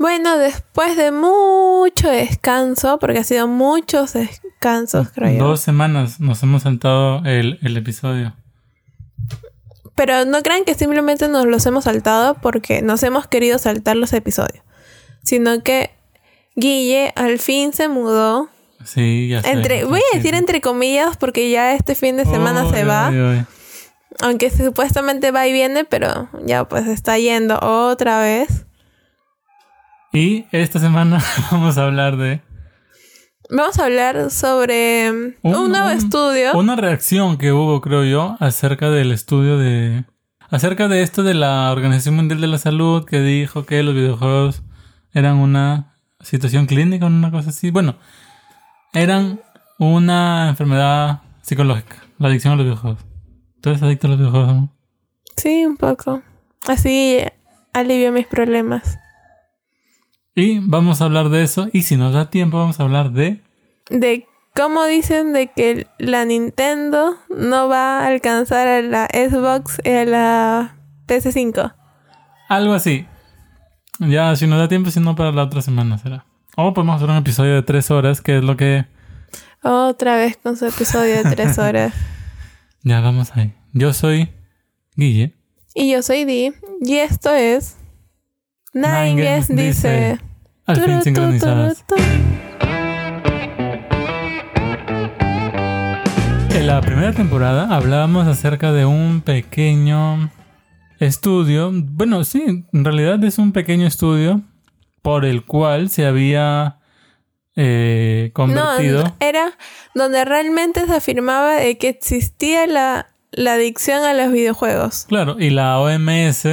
Bueno, después de mucho descanso, porque ha sido muchos descansos, creo yo. Dos semanas nos hemos saltado el, el episodio. Pero no crean que simplemente nos los hemos saltado porque nos hemos querido saltar los episodios. Sino que Guille al fin se mudó. Sí, ya sé. Entre, voy a decir entre comillas porque ya este fin de semana se va. ay, ay. Aunque supuestamente va y viene, pero ya pues está yendo otra vez. Y esta semana vamos a hablar de Vamos a hablar sobre un, nuevo estudio. Una reacción que hubo, creo yo, acerca del estudio de... Acerca de esto de la Organización Mundial de la Salud que dijo que los videojuegos eran una situación clínica o una cosa así. Bueno, eran una enfermedad psicológica, la adicción a los videojuegos. ¿Tú eres adicto a los videojuegos? amor? Sí, un poco. Así alivio mis problemas. Y vamos a hablar de eso. Y si nos da tiempo, vamos a hablar de... De cómo dicen de que la Nintendo no va a alcanzar a la Xbox y a la PS5. Algo así. Ya, si nos da tiempo, si no, para la otra semana será. O podemos hacer un episodio de tres horas, que es lo que... Otra vez con su episodio de tres horas. Ya, vamos ahí. Yo soy Guille. y yo soy Di. Y esto es... Nine Guess dice... Al fin sincronizadas. En la primera temporada hablábamos acerca de un pequeño estudio. Bueno, sí, en realidad es un pequeño estudio por el cual se había eh, convertido. No, era donde realmente se afirmaba de que existía la, la adicción a los videojuegos. Claro, y la OMS,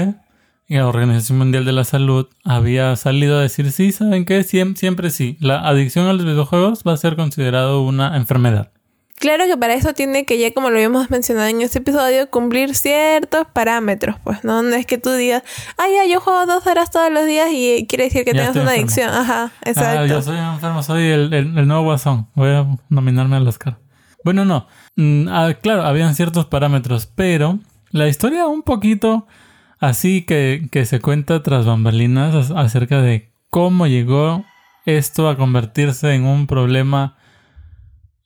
y la Organización Mundial de la Salud, había salido a decir, sí, ¿saben qué? Siem- siempre sí. La adicción a los videojuegos va a ser considerado una enfermedad. Claro que para eso tiene que ya, como lo habíamos mencionado en este episodio, cumplir ciertos parámetros, pues, ¿no? No es que tú digas, ay, ya, yo juego dos horas todos los días y quiere decir que Ya tengas una enfermo. adicción. Ajá, Ah, exacto. yo soy enfermo, soy el, el- el nuevo guasón. Voy a nominarme al Oscar. Bueno, no. Mm, ah, claro, habían ciertos parámetros, pero la historia un poquito así que, que se cuenta tras bambalinas as- acerca de cómo llegó esto a convertirse en un problema.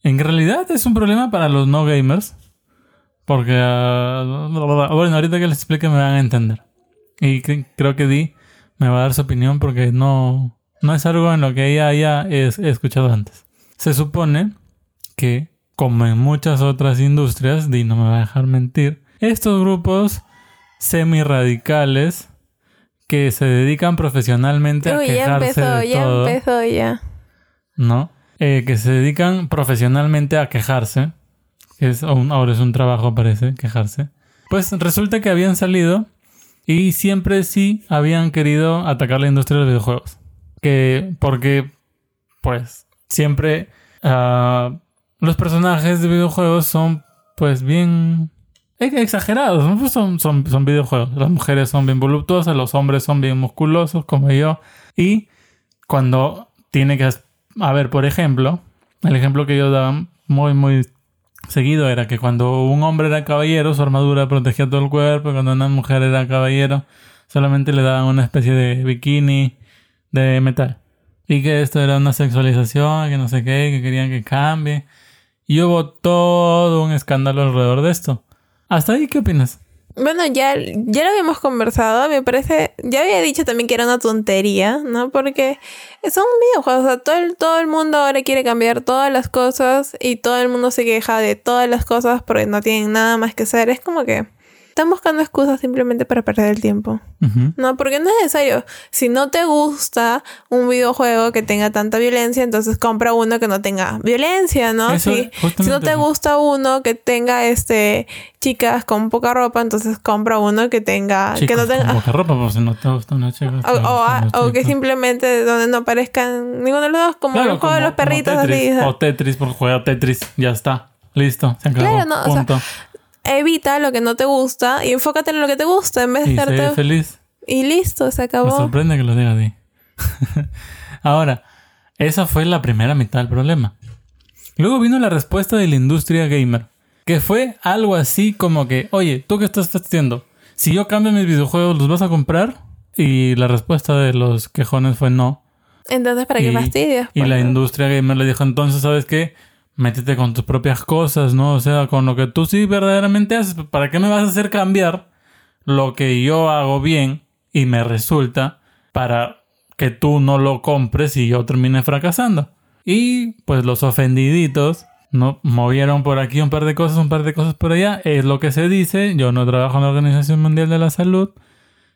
En realidad es un problema para los no gamers. Porque, ah, bueno, ahorita que les explique me van a entender. Y cre- creo que Di me va a dar su opinión porque no, no es algo en lo que ella haya es- escuchado antes. Se supone que, como en muchas otras industrias, Di no me va a dejar mentir, estos grupos semi-radicales que se dedican profesionalmente a Uy, ya quejarse empezó, de ya todo, empezó, ya. ¿no? Eh, que se dedican profesionalmente a quejarse, que es un- ahora es un trabajo parece, quejarse. Pues resulta que habían salido y siempre sí habían querido atacar la industria de los videojuegos. Que porque, pues, siempre ah, los personajes de videojuegos son, pues, bien exagerados. ¿no? Pues son, son, son videojuegos. Las mujeres son bien voluptuosas, los hombres son bien musculosos, como yo. Y cuando tiene que... A ver, por ejemplo, el ejemplo que yo daba muy, muy seguido era que cuando un hombre era caballero, su armadura protegía todo el cuerpo, cuando una mujer era caballero, solamente le daban una especie de bikini de metal. Y que esto era una sexualización, que no sé qué, que querían que cambie. Y hubo todo un escándalo alrededor de esto. ¿Hasta ahí qué opinas? Bueno, ya, ya lo habíamos conversado, me parece, ya había dicho también que era una tontería, ¿no? Porque son videojuegos, o sea, todo el, todo el mundo ahora quiere cambiar todas las cosas y todo el mundo se queja de todas las cosas porque no tienen nada más que hacer. Es como que están buscando excusas simplemente para perder el tiempo. Ujú. No, porque no es necesario. Si no te gusta un videojuego que tenga tanta violencia, entonces compra uno que no tenga violencia, ¿no? Eso, Si, si no te gusta uno que tenga este chicas con poca ropa, entonces compra uno que tenga que Chicos, no tenga con poca ropa, por si no te gusta una chica. o, o- los o que simplemente donde no aparezcan ninguno de los dos, como Claro, el juego de como- los perritos Tetris, así. O Tetris, por jugar Tetris. Ya está. Listo. Se acabó. Claro, no, o sea, Punto. Evita lo que no te gusta y enfócate en lo que te gusta en vez de y estarte feliz. y listo, se Me acabó. sorprende que lo diga a ti. Ahora, esa fue la primera mitad del problema. Luego vino la respuesta de la industria gamer, que fue algo así como que, oye, ¿tú qué estás haciendo? Si yo cambio mis videojuegos, ¿los vas a comprar? Y la respuesta de los quejones fue no. Entonces, ¿para qué fastidias? Y la industria gamer le dijo, entonces, ¿sabes qué? Métete con tus propias cosas, ¿no? O sea, con lo que tú sí verdaderamente haces. ¿Para qué me vas a hacer cambiar lo que yo hago bien y me resulta para que tú no lo compres y yo termine fracasando? Y pues los ofendiditos, ¿no? Movieron por aquí un par de cosas, un par de cosas por allá. Es lo que se dice. Yo no trabajo en la Organización Mundial de la Salud.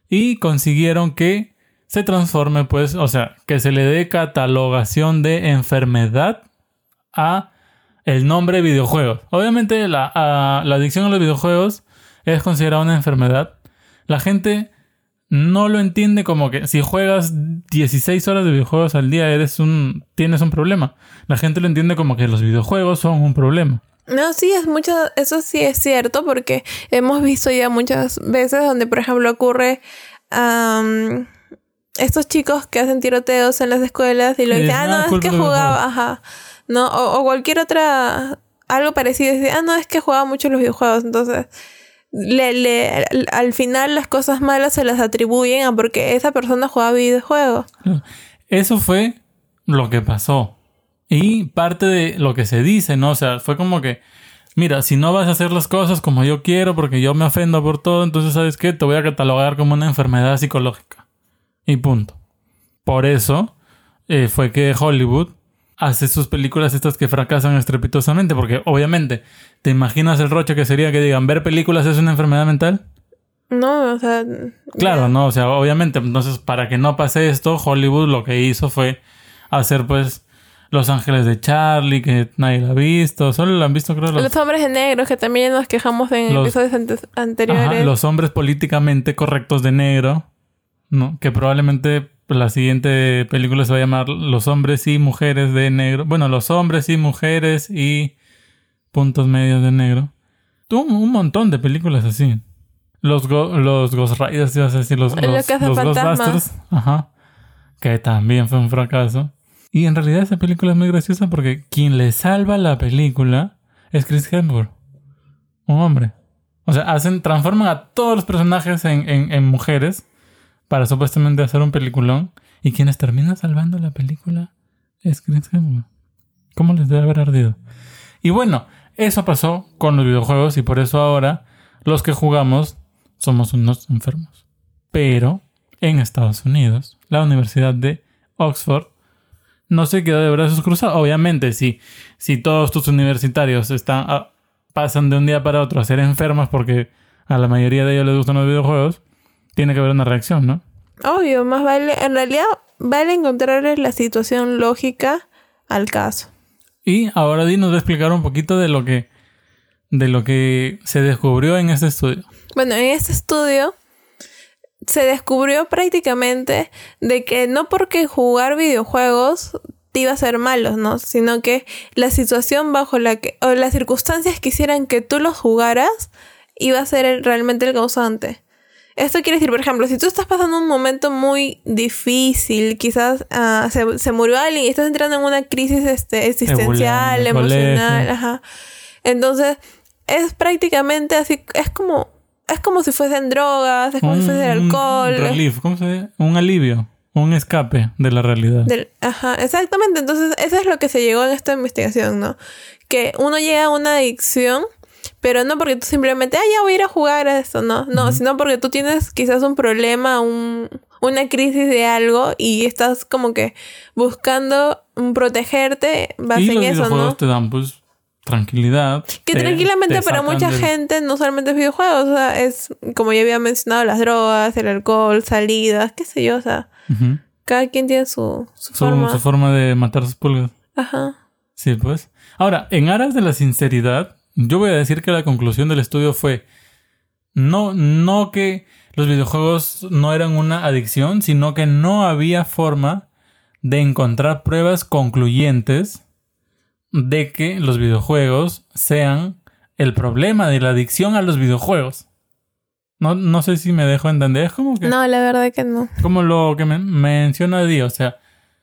Y consiguieron que se transforme, pues, o sea, que se le dé catalogación de enfermedad a el nombre videojuegos. Obviamente la, a- la adicción a los videojuegos es considerada una enfermedad. La gente no lo entiende como que si juegas 16 horas de videojuegos al día eres un tienes un problema. La gente lo entiende como que los videojuegos son un problema. No, sí, es mucho, eso sí es cierto, porque hemos visto ya muchas veces donde, por ejemplo, ocurre am, estos chicos que hacen tiroteos en las escuelas y lo dicen, ah, no, "Ah, es que jugaba, videojuegos". ajá, no, o, cualquier otra, algo parecido, dice, ah, no, es que jugaba mucho los videojuegos, entonces, le, le, al, al final las cosas malas se las atribuyen a porque esa persona jugaba videojuegos. Eso fue lo que pasó. Y parte de lo que se dice, ¿no? O sea, fue como que, mira, si no vas a hacer las cosas como yo quiero, porque yo me ofendo por todo, entonces, ¿sabes qué? Te voy a catalogar como una enfermedad psicológica. Y punto. Por eso eh, fue que Hollywood hace sus películas estas que fracasan estrepitosamente, porque obviamente, ¿te imaginas el roche que sería que digan, ver películas es una enfermedad mental? No, o sea, Claro, no, o sea, obviamente, entonces para que no pase esto, Hollywood lo que hizo fue hacer pues Los Ángeles de Charlie, que nadie la ha visto, solo lo han visto creo los, los hombres de negro, que también nos quejamos en Los- episodios antes- anteriores. Ajá, los hombres políticamente correctos de negro, ¿no? Que probablemente la siguiente película se va a llamar Los hombres y mujeres de negro. Bueno, los hombres y mujeres y puntos medios de negro. Tuvo un, montón de películas así. Los, go- los Ghost Riders, ibas a decir, los, Los los. Ghostbusters. Ajá. Que también fue un fracaso. Y en realidad esa película es muy graciosa porque quien le salva la película es Chris Hemsworth. Un hombre. O sea, hacen, transforman a todos los personajes en, en- en mujeres para supuestamente hacer un peliculón. Y quienes terminan salvando la película es Chris Hemsworth. ¿Cómo les debe haber ardido? Y bueno, eso pasó con los videojuegos y por eso ahora los que jugamos somos unos enfermos. Pero en Estados Unidos, la Universidad de Oxford no se quedó de brazos cruzados. Obviamente, si, si todos tus universitarios están, ah, pasan de un día para otro a ser enfermos porque a la mayoría de ellos les gustan los videojuegos, tiene que haber una reacción, ¿no? Obvio, más vale, en realidad vale encontrarle la situación lógica al caso. Y ahora Di nos va a explicar un poquito de lo que, de lo que se descubrió en este estudio. Bueno, en este estudio se descubrió prácticamente de que no porque jugar videojuegos te iba a ser malos, ¿no? Sino que la situación bajo la que, o las circunstancias que hicieran que tú los jugaras, iba a ser el- realmente el causante. Esto quiere decir, por ejemplo, si tú estás pasando un momento muy difícil, quizás ah, se, se murió alguien y estás entrando en una crisis este, existencial, emocional, ajá. Entonces, es prácticamente así, es como, es como si fuesen drogas, es como si fuese el alcohol. Un relief, ¿cómo se dice? Un alivio, un escape de la realidad. Del- ajá, exactamente. Entonces, eso es lo que se llegó en esta investigación, ¿no? Que uno llega a una adicción, pero no porque tú simplemente, ah, ya voy a ir a jugar a esto, no, no, sino porque tú tienes quizás un problema, un, una crisis de algo y estás como que buscando protegerte, vas y en los eso, ¿no? te dan pues tranquilidad. Que te- tranquilamente te para mucha del- gente no solamente es videojuegos, o sea, es como ya había mencionado, las drogas, el alcohol, salidas, qué sé yo, o sea, cada quien tiene su, su Su, forma. su forma de matar sus pulgas. Ajá. Sí, pues. Ahora, en aras de la sinceridad, yo voy a decir que la conclusión del estudio fue no, no que los videojuegos no eran una adicción, sino que no había forma de encontrar pruebas concluyentes de que los videojuegos sean el problema de la adicción a los videojuegos. No, no sé si me dejo entender. Es como que No, la verdad que no. como lo que me menciona Di, o sea,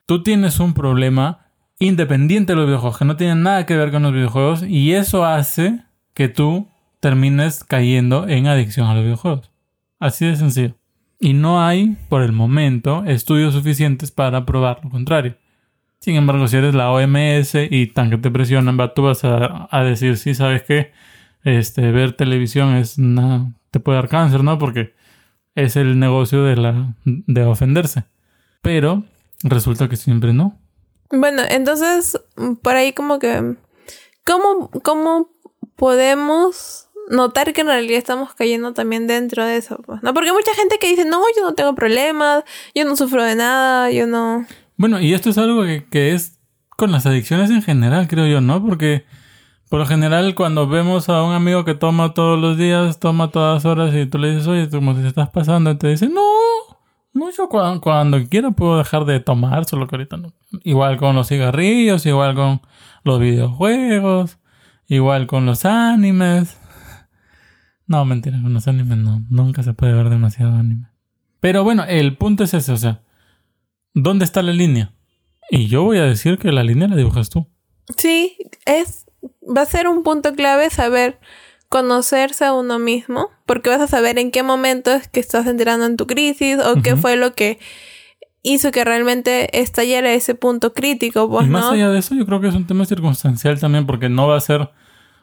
tú tienes un problema independiente de los videojuegos, que no tiene nada que ver con los videojuegos, y eso hace que tú termines cayendo en adicción a los videojuegos. Así de sencillo. Y no hay, por el momento, estudios suficientes para probar lo contrario. Sin embargo, si eres la OMS y tan que te presionan, tú vas a, a decir, sí, sabes que este, ver televisión es una, te puede dar cáncer, ¿no? Porque es el negocio de, la, de ofenderse. Pero resulta que siempre no. Bueno, entonces, por ahí como que... ¿Cómo, cómo podemos notar que en realidad estamos cayendo también dentro de eso? ¿no? Porque hay mucha gente que dice, no, yo no tengo problemas, yo no sufro de nada, yo no... Bueno, y esto es algo que, que es con las adicciones en general, creo yo, ¿no? Porque por lo general cuando vemos a un amigo que toma todos los días, toma todas horas y tú le dices, oye, como si estás pasando, y te dice, no, no, yo cuando, quiera puedo dejar de tomar, solo que ahorita no. Igual con los cigarrillos, igual con los videojuegos, igual con los animes. No, mentira, con los animes no, nunca se puede ver demasiado anime. Pero bueno, el punto es ese, o sea, ¿dónde está la línea? Y yo voy a decir que la línea la dibujas tú. Sí, es va a ser un punto clave saber conocerse a uno mismo, porque vas a saber en qué momento es que estás entrando en tu crisis o qué fue lo que hizo que realmente estallara ese punto crítico. Pues, y más allá de eso, yo creo que es un tema circunstancial también, porque no va a ser,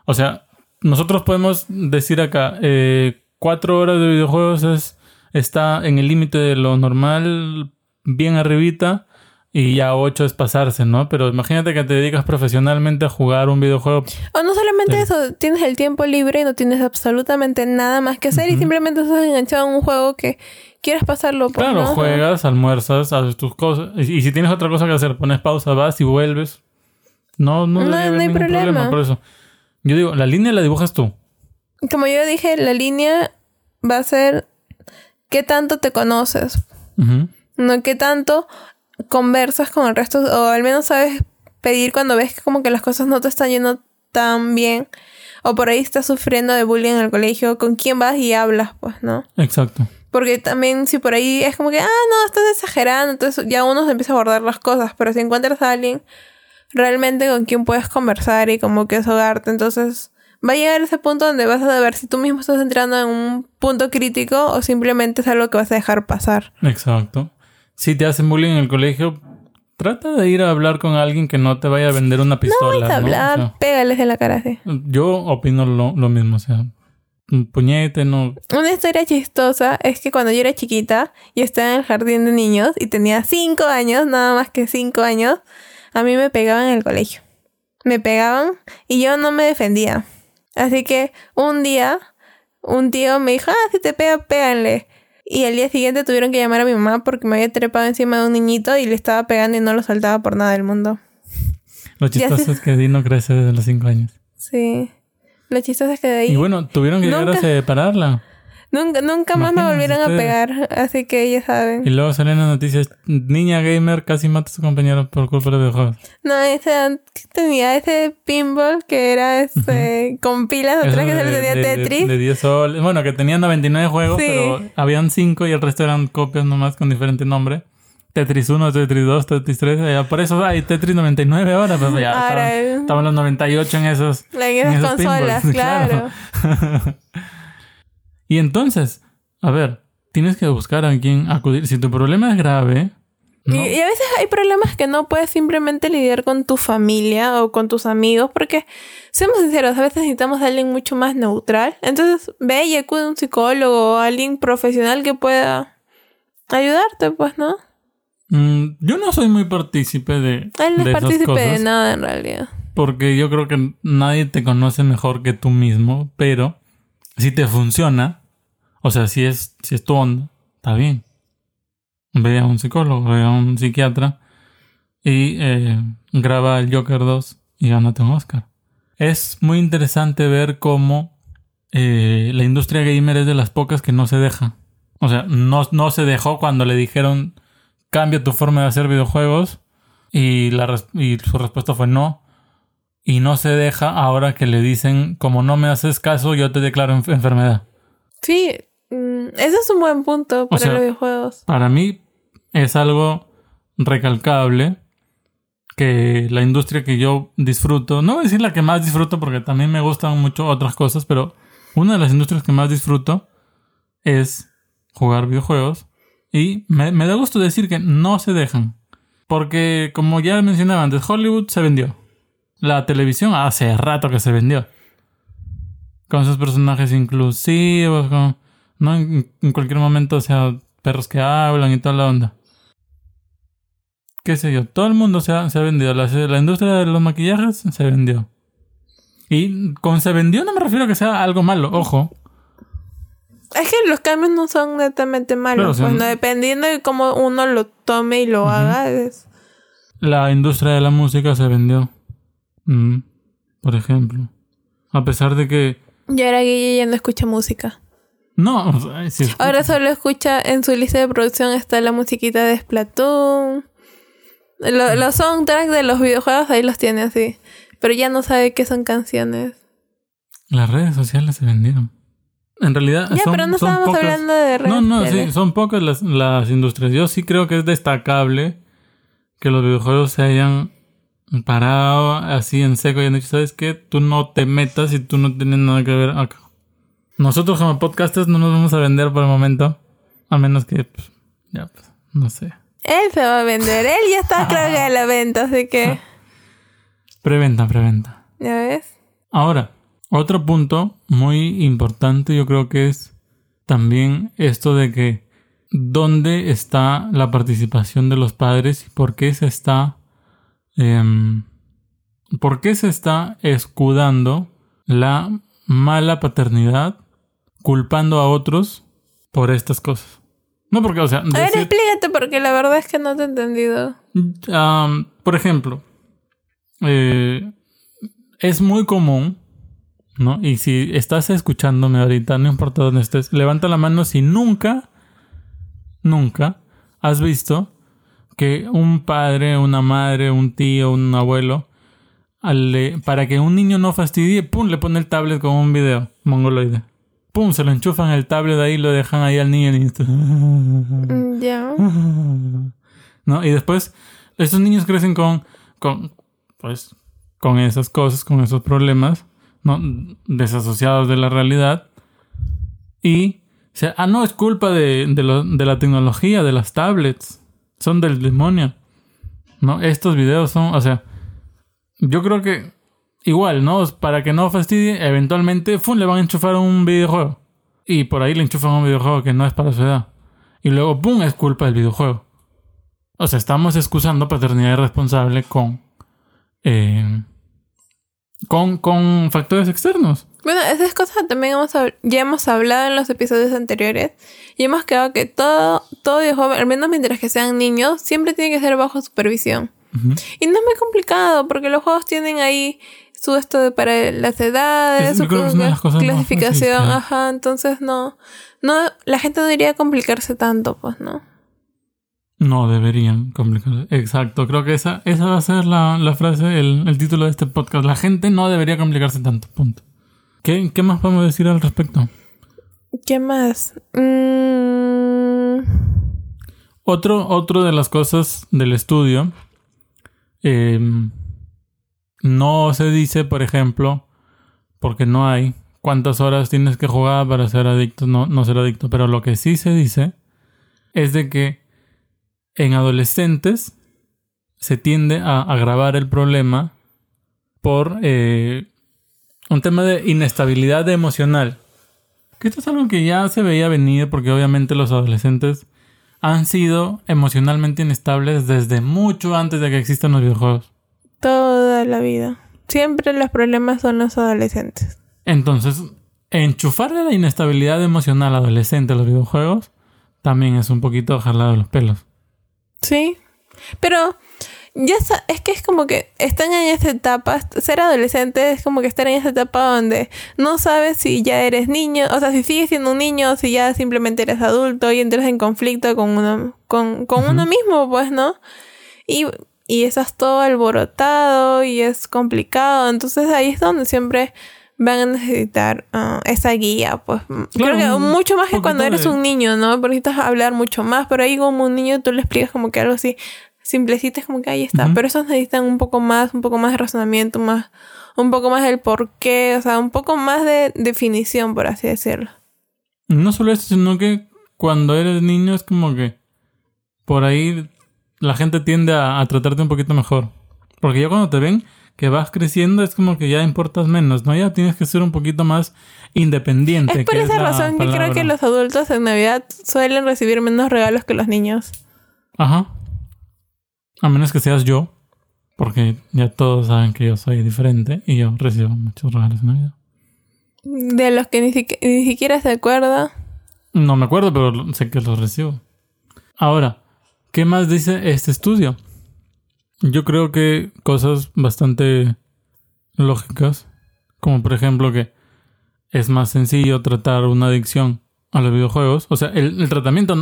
o sea, nosotros podemos decir acá, eh, cuatro horas de videojuegos es, está en el límite de lo normal, bien arribita, y ya ocho es pasarse, ¿no? Pero imagínate que te dedicas profesionalmente a jugar un videojuego. O no solamente eso, tienes el tiempo libre y no tienes absolutamente nada más que hacer y simplemente estás enganchado en un juego que quieres pasarlo por Claro, juegas, almuerzas, haces tus cosas. Y, si tienes otra cosa que hacer, pones pausa, vas y vuelves. No, no, no, hay ningún problema. Por eso. Yo digo, la línea la dibujas tú. Como yo dije, la línea va a ser qué tanto te conoces. No qué tanto conversas con el resto o al menos sabes pedir cuando ves que como que las cosas no te están yendo tan bien o por ahí estás sufriendo de bullying en el colegio, con quién vas y hablas, pues, ¿no? Exacto. Porque también si por ahí es como que, ah, no, estás exagerando, entonces ya uno se empieza a abordar las cosas, pero si encuentras a alguien realmente con quien puedes conversar y como que ahogarte, entonces va a llegar ese punto donde vas a ver si tú mismo estás entrando en un punto crítico o simplemente es algo que vas a dejar pasar. Exacto si te hacen bullying en el colegio, trata de ir a hablar con alguien que no te vaya a vender una pistola. No, a hablar, pégales en la cara. Yo opino lo, mismo, o sea, un puñete, no. Una historia chistosa es que cuando yo era chiquita y estaba en el jardín de niños y tenía cinco años, nada más que cinco años, a mí me pegaban en el colegio. Me pegaban y yo no me defendía. Así que un día, un tío me dijo, ah, si te pega, péganle. Y al día siguiente tuvieron que llamar a mi mamá porque me había trepado encima de un niñito y le estaba pegando y no lo soltaba por nada del mundo. Lo chistoso es que Dino crece desde los cinco años. Sí. Lo chistoso es que de ahí. Y bueno, tuvieron que llegar a separarla. Nunca, nunca más me volvieron a pegar, así que ya saben. Y luego salen las noticias, niña gamer casi mata a su compañero por culpa de videojuegos. No, ese tenía ese pinball que era este con pilas atrás que se le tenía Tetris. De, 10 soles. Bueno, que tenía 99 juegos, pero habían 5 y el resto eran copias nomás con diferente nombre. Tetris 1, Tetris 2, Tetris 3. por eso hay Tetris 99 ahora, pero ya ahora, estaban, los 98 en esos. en esas consolas, claro. Y entonces, a ver, tienes que buscar a quien acudir. Si tu problema es grave. Y, a veces hay problemas que no puedes simplemente lidiar con tu familia o con tus amigos, porque, seamos sinceros, a veces necesitamos a alguien mucho más neutral. Entonces, ve y acude a un psicólogo o a alguien profesional que pueda ayudarte, pues, ¿no? Mm, yo no soy muy partícipe de. Él no es partícipe de nada, en realidad. Porque yo creo que nadie te conoce mejor que tú mismo, pero si te funciona, o sea, si es, si es tu onda, está bien. Ve a un psicólogo, ve a un psiquiatra y eh, graba el Joker 2 y gánate un Oscar. Es muy interesante ver cómo eh, la industria gamer es de las pocas que no se deja. O sea, no, no se dejó cuando le dijeron cambia tu forma de hacer videojuegos y, su respuesta fue no y no se deja ahora que le dicen, como no me haces caso, yo te declaro enfermedad. Sí, mm, ese es un buen punto para los videojuegos. Para mí es algo recalcable que la industria que yo disfruto, no voy a decir la que más disfruto porque también me gustan mucho otras cosas, pero una de las industrias que más disfruto es jugar videojuegos Y me, me da gusto decir que no se dejan. Porque, como ya mencionaba antes, Hollywood se vendió. La televisión hace rato que se vendió. Con sus personajes inclusivos, con, ¿no? En, en cualquier momento, o sea, perros que hablan y toda la onda. Qué sé yo, todo el mundo se ha, se ha vendido. La, la industria de los maquillajes se vendió. Y con se vendió no me refiero a que sea algo malo, ojo. Es que los cambios no son netamente malos. Claro, o sea, pues, no, dependiendo de cómo uno lo tome y lo haga. es- La industria de la música se vendió. Mm, por ejemplo. A pesar de que... Y ahora Guille ya no escucha música. No, o sea, sí escucha. Ahora solo escucha en su lista de producción está la musiquita de Splatoon. Lo- los soundtracks de los videojuegos ahí los tiene así. Pero ya no sabe qué son canciones. Las redes sociales se vendieron. En realidad Ya, son, pero no son estábamos pocas- hablando de redes No, no, sí, son pocas las, las industrias. Yo sí creo que es destacable que los videojuegos se hayan parado así en seco y han dicho, ¿sabes qué? Tú no te metas y tú no tienes nada que ver acá. Nosotros como podcasters no nos vamos a vender por el momento. A menos que, pues, ya, pues, no sé. Él se va a vender. Él ya está creo que a la venta, así que... Preventa, preventa. ¿Ya ves? Ahora, otro punto muy importante yo creo que es también esto de que dónde está la participación de los padres y por qué se está em, por qué se está escudando la mala paternidad culpando a otros por estas cosas. No porque, o sea, A ver, explícate porque la verdad es que no te he entendido. Por ejemplo, eh, es muy común, ¿no? Y si estás escuchándome ahorita, no importa dónde estés, levanta la mano si nunca, nunca has visto que un padre, una madre, un tío, un abuelo, al para que un niño no fastidie, pum, le pone el tablet con un video mongoloide. Pum, se lo enchufan el tablet ahí y lo dejan ahí al niño. Mm, Ya. ¿No? Y después, estos niños crecen con, con, pues, con esas cosas, con esos problemas, ¿no? Desasociados de la realidad. Y, o sea, ah, no, es culpa de, de, lo- de la tecnología, de las tablets. Son del demonio. ¿No? Estos videos son, o sea, yo creo que igual, ¿no? Para que no fastidie, eventualmente, ¡fum! le van a enchufar un videojuego. Y por ahí le enchufan un videojuego que no es para su edad. Y luego, ¡pum! es culpa del videojuego. O sea, estamos excusando paternidad irresponsable con. eh, con, con factores externos. Bueno, esas cosas también hemos, ya hemos hablado en los episodios anteriores y hemos quedado que todo, todo videojuego, al menos mientras que sean niños, siempre tiene que ser bajo supervisión. Y no es muy complicado porque los juegos tienen ahí su esto de para las edades, Es- su clasificación, ajá, entonces no, no, la gente no debería complicarse tanto, pues, ¿no? No deberían complicarse. Exacto, creo que esa, esa va a ser la, la frase, el, el título de este podcast. La gente no debería complicarse tanto. Punto. ¿Qué, qué más podemos decir al respecto? ¿Qué más? Mm, Otro, otro de las cosas del estudio. eh, no se dice, por ejemplo, porque no hay cuántas horas tienes que jugar para ser adicto, no, no ser adicto. Pero lo que sí se dice es de que en adolescentes se tiende a agravar el problema por eh, un tema de inestabilidad emocional. Que esto es algo que ya se veía venir porque obviamente los adolescentes han sido emocionalmente inestables desde mucho antes de que existan los videojuegos. toda la vida. Siempre los problemas son los adolescentes. Entonces, enchufarle la inestabilidad emocional adolescente a los videojuegos también es un poquito jalado de los pelos. Sí. Pero ya es que es como que están en esa etapa, ser adolescente es como que estar en esa etapa donde no sabes si ya eres niño, o sea, si sigues siendo un niño o si ya simplemente eres adulto y entras en conflicto con uno, con, con uno mismo, pues, ¿no? Y, y estás todo alborotado y es complicado, entonces ahí es donde siempre van a necesitar ah, esa guía, pues creo que mucho más que cuando eres un niño, ¿no? Porque necesitas hablar mucho más, pero ahí como un niño tú le explicas como que algo así simplecito, es como que ahí está, pero esos necesitan un poco más, un poco más de razonamiento, más, un poco más del por qué, o sea, un poco más de definición, por así decirlo. No solo eso, sino que cuando eres niño es como que por ahí la gente tiende a, a tratarte un poquito mejor. Porque ya cuando te ven que vas creciendo es como que ya importas menos, ¿no? Ya tienes que ser un poquito más independiente. Es por que esa razón que creo que los adultos en Navidad suelen recibir menos regalos que los niños. Ajá. A menos que seas yo, porque ya todos saben que yo soy diferente y yo recibo muchos regalos en Navidad. De los que ni, siqui- ni siquiera se acuerda. No me acuerdo, pero sé que los recibo. Ahora, ¿qué más dice este estudio? Yo creo que cosas bastante lógicas, como por ejemplo que es más sencillo tratar una adicción a los videojuegos. O sea, el, el tratamiento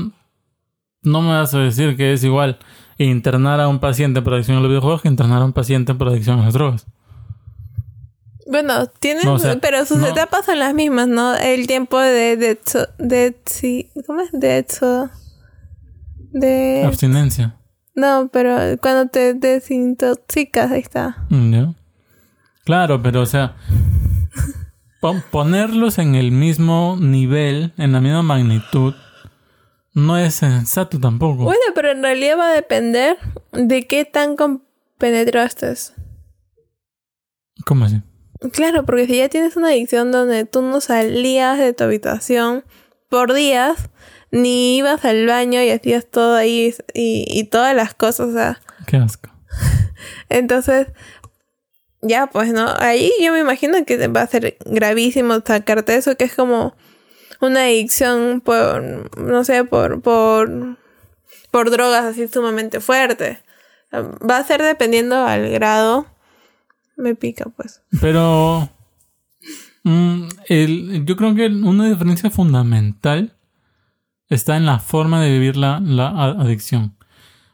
no me vas a decir que es igual internar a un paciente por adicción a los videojuegos que internar a un paciente por adicción a las drogas. Bueno, tienen, No, o sea, pero sus no. etapas son las mismas, ¿no? El tiempo de... de, de, sí, ¿Cómo es? De... De... Abstinencia. No, pero cuando te desintoxicas, ahí está. Mm, ¿Ya? Claro, pero o sea, pon- ponerlos en el mismo nivel, en la misma magnitud, no es sensato tampoco. Bueno, pero en realidad va a depender de qué tan compenetraste. ¿Cómo así? Claro, porque si ya tienes una adicción donde tú no salías de tu habitación por días, ni ibas al baño y hacías todo ahí y, y todas las cosas, o sea, Qué asco. entonces, ya pues, ¿no? Ahí yo me imagino que va a ser gravísimo sacarte eso, que es como una adicción por, no sé, por, por, por drogas así sumamente fuerte. Va a ser dependiendo al grado. Me pica, pues. Pero mm, el- yo creo que una diferencia fundamental está en la forma de vivir la, la adicción.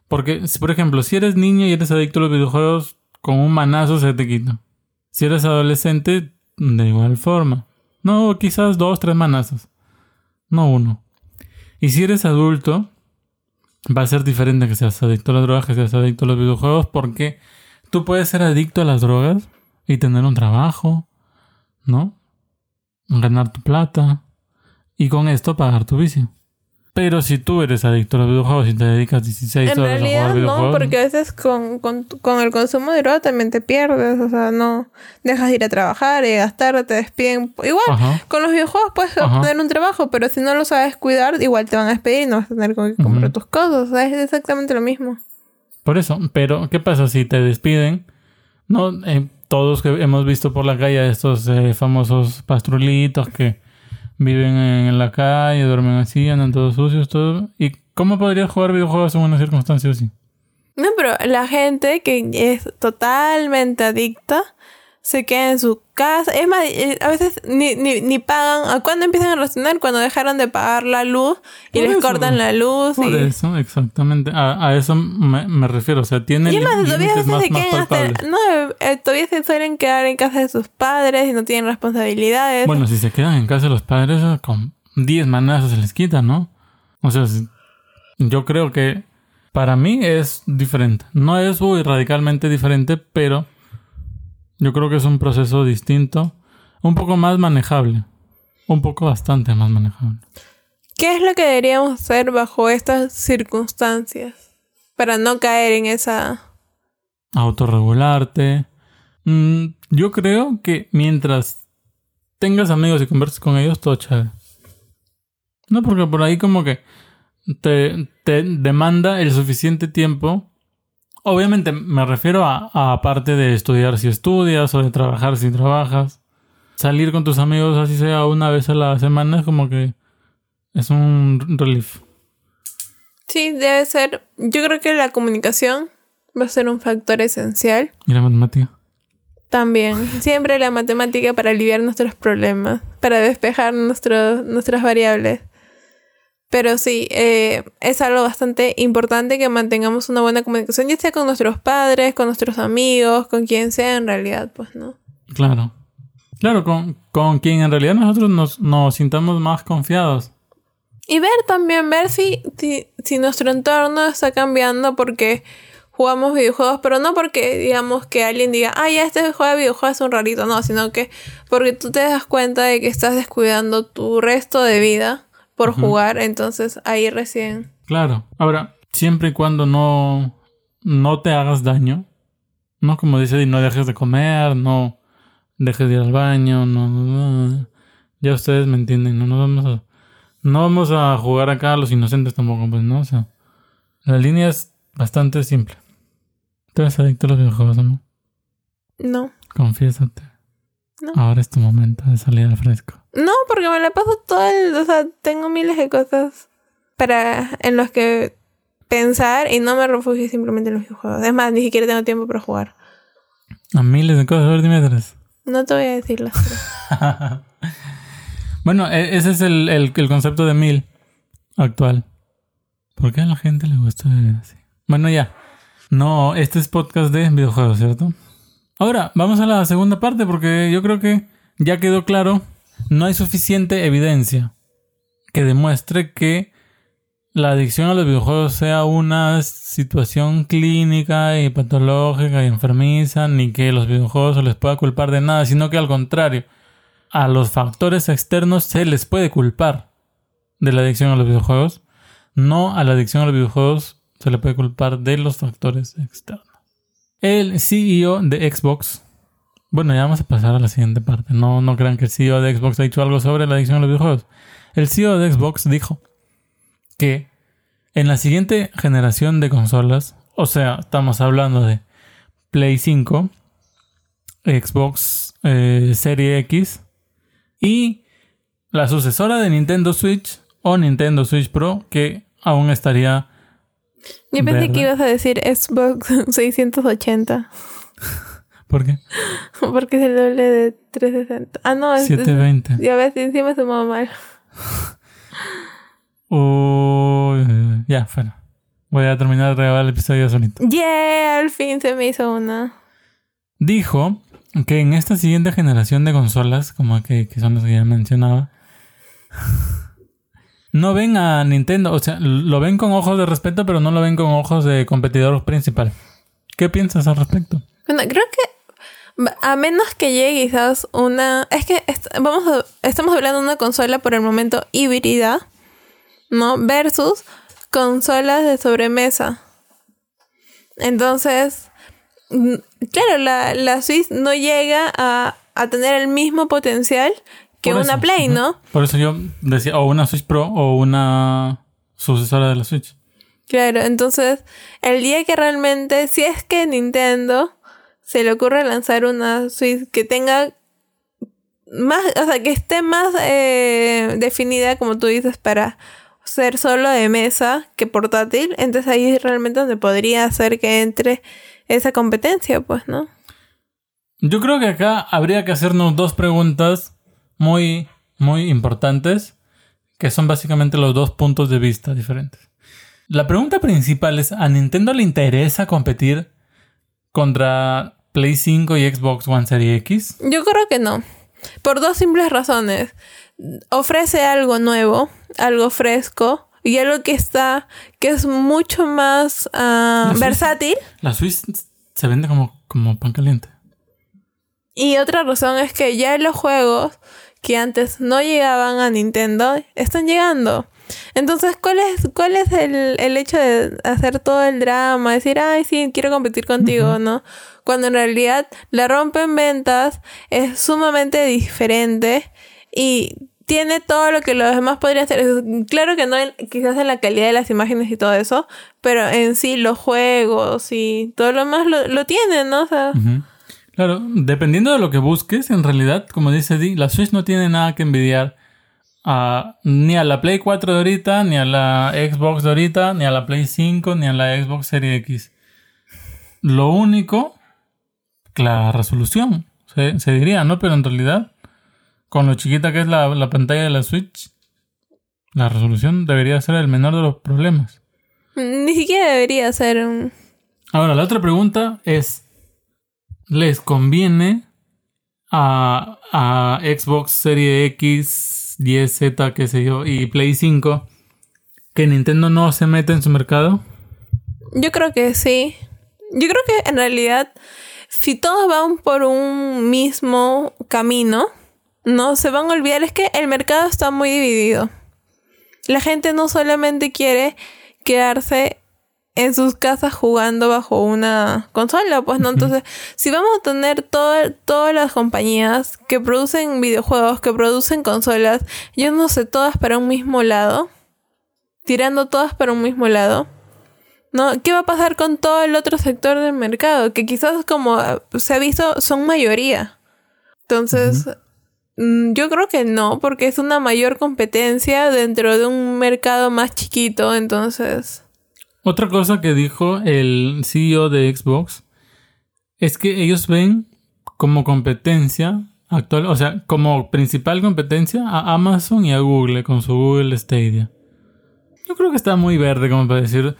Porque, por ejemplo, si eres niño y eres adicto a los videojuegos, con un manazo se te quita. Si eres adolescente, de igual forma. No, quizás dos, tres manazos. No uno. Y si eres adulto, va a ser diferente que seas adicto a las drogas, que seas adicto a los videojuegos, porque tú puedes ser adicto a las drogas y tener un trabajo, ¿no? Ganar tu plata y con esto pagar tu vicio. Pero si tú eres adicto a los videojuegos y te dedicas 16 En horas a realidad jugar no, videojuegos, porque a veces con, con, con el consumo de droga también te pierdes, o sea, no dejas de ir a trabajar y gastar, te despiden. Igual, Ajá. con los videojuegos puedes Ajá. obtener un trabajo, pero si no lo sabes cuidar, igual te van a despedir y no vas a tener qué comprar tus cosas, o sea, es exactamente lo mismo. Por eso, pero ¿qué pasa si te despiden? No, Eh, todos que hemos visto por la calle a estos eh, famosos pastrulitos que viven en la calle, duermen así, andan todos sucios, todo. ¿Y cómo podrías jugar videojuegos en una circunstancia así? No, pero la gente que es totalmente adicta se queda en su casa. Es más, eh, a veces ni, ni, ni pagan. ¿A cuándo empiezan a racionar? Cuando dejaron de pagar la luz y Por les eso. cortan la luz. Por y... eso, exactamente. A, a eso me, me refiero. O sea, tiene Y es más, lí- todavía a límites veces más, se más quedan hasta- no, eh, todavía se suelen quedar en casa de sus padres y no tienen responsabilidades. Bueno, si se quedan en casa de los padres, eh, con 10 manazos se les quita, ¿no? O sea, yo creo que para mí es diferente. No es uy, radicalmente diferente, pero yo creo que es un proceso distinto, un poco más manejable. Un poco bastante más manejable. ¿Qué es lo que deberíamos hacer bajo estas circunstancias? Para no caer en esa... Autorregularte. Mm, yo creo que mientras tengas amigos y converses con ellos, todo chévere. No, porque por ahí como que te, te demanda el suficiente tiempo. Obviamente me refiero a, a aparte de estudiar si estudias o de trabajar si trabajas. Salir con tus amigos así sea una vez a la semana es como que es un relief. Sí, debe ser... Yo creo que la comunicación va a ser un factor esencial. Y la matemática. También, siempre la matemática para aliviar nuestros problemas, para despejar nuestro- nuestras variables. Pero sí, eh, es algo bastante importante que mantengamos una buena comunicación, ya sea con nuestros padres, con nuestros amigos, con quien sea en realidad, pues, ¿no? Claro. Claro, con, con quien en realidad nosotros nos, nos sintamos más confiados. Y ver también, ver si, si, si nuestro entorno está cambiando porque jugamos videojuegos, pero no porque digamos que alguien diga, ah, ya este juego de videojuegos es un rarito, no, sino que porque tú te das cuenta de que estás descuidando tu resto de vida por jugar, entonces ahí recién. Claro. Ahora, siempre y cuando no, no te hagas daño. No como dice, y no dejes de comer, no dejes de ir al baño, no, no, ya ustedes me entienden, no nos vamos a, no vamos a jugar acá a los inocentes tampoco, pues no, o sea, la línea es bastante simple. ¿Tú eres adicto a los videojuegos, no? No. Confiésate. No. Ahora es tu momento de salir al fresco. No, porque me la paso todo el... O sea, tengo miles de cosas para... En los que pensar y no me refugio simplemente en los videojuegos. Es más, ni siquiera tengo tiempo para jugar. A miles de cosas, tres. No te voy a decir las tres. bueno, e- ese es el, el, el concepto de mil actual. ¿Por qué a la gente le gusta así? Bueno, ya. No, este es podcast de videojuegos, ¿cierto? Ahora, vamos a la segunda parte porque yo creo que ya quedó claro, no hay suficiente evidencia que demuestre que la adicción a los videojuegos sea una situación clínica y patológica y enfermiza, ni que los videojuegos se les pueda culpar de nada, sino que al contrario, a los factores externos se les puede culpar de la adicción a los videojuegos, no a la adicción a los videojuegos se le puede culpar de los factores externos. El CEO de Xbox, bueno, ya vamos a pasar a la siguiente parte, no, no crean que el CEO de Xbox ha dicho algo sobre la adicción a los videojuegos. El CEO de Xbox dijo que en la siguiente generación de consolas, o sea, estamos hablando de Play 5, Xbox eh, Serie X y la sucesora de Nintendo Switch o Nintendo Switch Pro que aún estaría Yo pensé Verde. que ibas a decir Xbox 680. ¿Por qué? Porque es el doble de 360. Ah, no, es... 720. Ya ves, encima sumó mal. Uy, ya, fuera. Voy a terminar de grabar el episodio solito. Yeah, al fin se me hizo una. Dijo que en esta siguiente generación de consolas, como que, que son las que ya mencionaba, no ven a Nintendo, o sea, lo ven con ojos de respeto, pero no lo ven con ojos de competidor principal. ¿Qué piensas al respecto? Bueno, creo que a menos que llegue quizás una... Es que est- vamos a- estamos hablando de una consola por el momento híbrida, ¿no? Versus consolas de sobremesa. Entonces, claro, la, la Switch no llega a, a tener el mismo potencial que Por una eso, Play. ¿no? Por eso yo decía, o una Switch Pro o una sucesora de la Switch. Claro, entonces, el día que realmente, si es que Nintendo se le ocurre lanzar una Switch que tenga más, o sea, que esté más eh, definida, como tú dices, para ser solo de mesa que portátil, entonces ahí es realmente donde podría hacer que entre esa competencia, pues, ¿no? Yo creo que acá habría que hacernos dos preguntas muy, muy importantes, que son básicamente los dos puntos de vista diferentes. La pregunta principal es, ¿a Nintendo le interesa competir contra Play 5 y Xbox One Series X? Yo creo que no. Por dos simples razones. Ofrece algo nuevo, algo fresco y algo que está, que es mucho más ah, La versátil. La Switch se vende como, como pan caliente. Y otra razón es que ya los juegos que antes no llegaban a Nintendo están llegando. Entonces, ¿cuál es, cuál es el, el hecho de hacer todo el drama? Decir, ay, sí, quiero competir contigo, ¿no? Cuando en realidad la rompen ventas es sumamente diferente y tiene todo lo que los demás podrían hacer. Claro que no quizás en la calidad de las imágenes y todo eso, pero en sí los juegos y todo lo demás lo, lo tienen, ¿no? O sea. Claro, dependiendo de lo que busques, en realidad, como dice Di, la Switch no tiene nada que envidiar a, ni a la Play 4 de ahorita, ni a la Xbox de ahorita, ni a la Play 5, ni a la Xbox Series X. Lo único, la resolución, se, se diría, ¿no? Pero en realidad, con lo chiquita que es la, la pantalla de la Switch, la resolución debería ser el menor de los problemas. ni siquiera debería ser un... Ahora, la otra pregunta es, ¿les conviene a, a Xbox Series X, 10Z, qué sé yo, y Play 5 que Nintendo no se meta en su mercado? Yo creo que sí. Yo creo que en realidad, si todos van por un mismo camino, no se van a olvidar. Es que el mercado está muy dividido. La gente no solamente quiere quedarse en sus casas jugando bajo una consola, pues no. Entonces, si vamos a tener todo- todas las compañías que producen videojuegos, que producen consolas, yo no sé, todas para un mismo lado, tirando todas para un mismo lado. ¿No? ¿Qué va a pasar con todo el otro sector del mercado? Que quizás como se ha visto son mayoría. Entonces, mm, yo creo que no, porque es una mayor competencia dentro de un mercado más chiquito, entonces... Otra cosa que dijo el CEO de Xbox es que ellos ven como competencia actual, o sea, como principal competencia a Amazon y a Google con su Google Stadia. Yo creo que está muy verde como para decir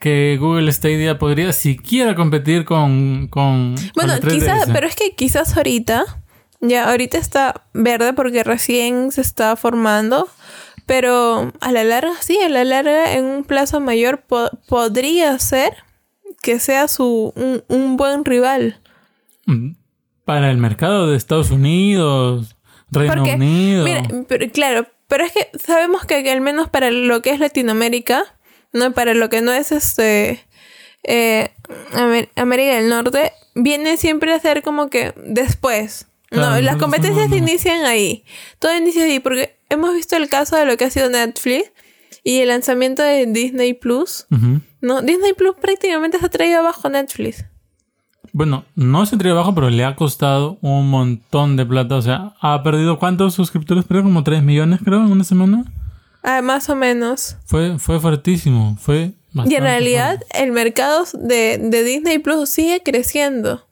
que Google Stadia podría siquiera competir con con Bueno, la 3DS. quizás, pero es que quizás ahorita, ya ahorita está verde porque recién se está formando, pero a la larga, sí, a la larga, en un plazo mayor po- podría ser que sea su un, un buen rival. Mm, para el mercado de Estados Unidos, Reino Porque, Unido. mira, pero, claro, pero es que sabemos que, que al menos para lo que es Latinoamérica, no para lo que no es este eh, Amer- América del Norte, viene siempre a ser como que después. Claro, no, las competencias somos- inician ahí. Todo inicia ahí, porque hemos visto el caso de lo que ha sido Netflix y el lanzamiento de Disney Plus. No, Disney Plus prácticamente se ha traído abajo Netflix. Bueno, no se trae abajo, pero le ha costado un montón de plata. O sea, ha perdido cuántos suscriptores, creo, como 3 millones, creo, en una semana. Ah, más o menos. Fue, fue fuertísimo. Fue Y en realidad el mercado de, de Disney Plus sigue creciendo.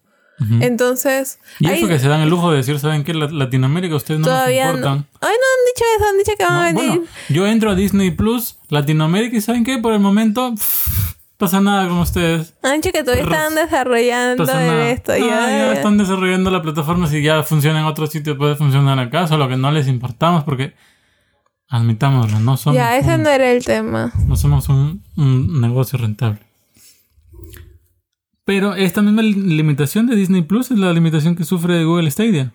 Entonces, Y ahí eso que se dan el lujo de decir, ¿saben qué? La- Latinoamérica, ustedes no nos no. Ay, importan. no han dicho eso, han dicho que van a venir. bueno, yo entro a Disney Plus, Latinoamérica, y ¿saben qué? Por el momento, pff, pasa nada con ustedes. Han dicho que todavía están desarrollando esto. No, ya, ya ya. están desarrollando la plataforma. Si ya funciona en otro sitio, puede funcionar acá. Solo que no les importamos porque, admitámoslo, no somos, Ya, ese un, no era el tema. no somos un, un negocio rentable. Pero esta misma li- limitación de Disney Plus es la limitación que sufre Google Stadia.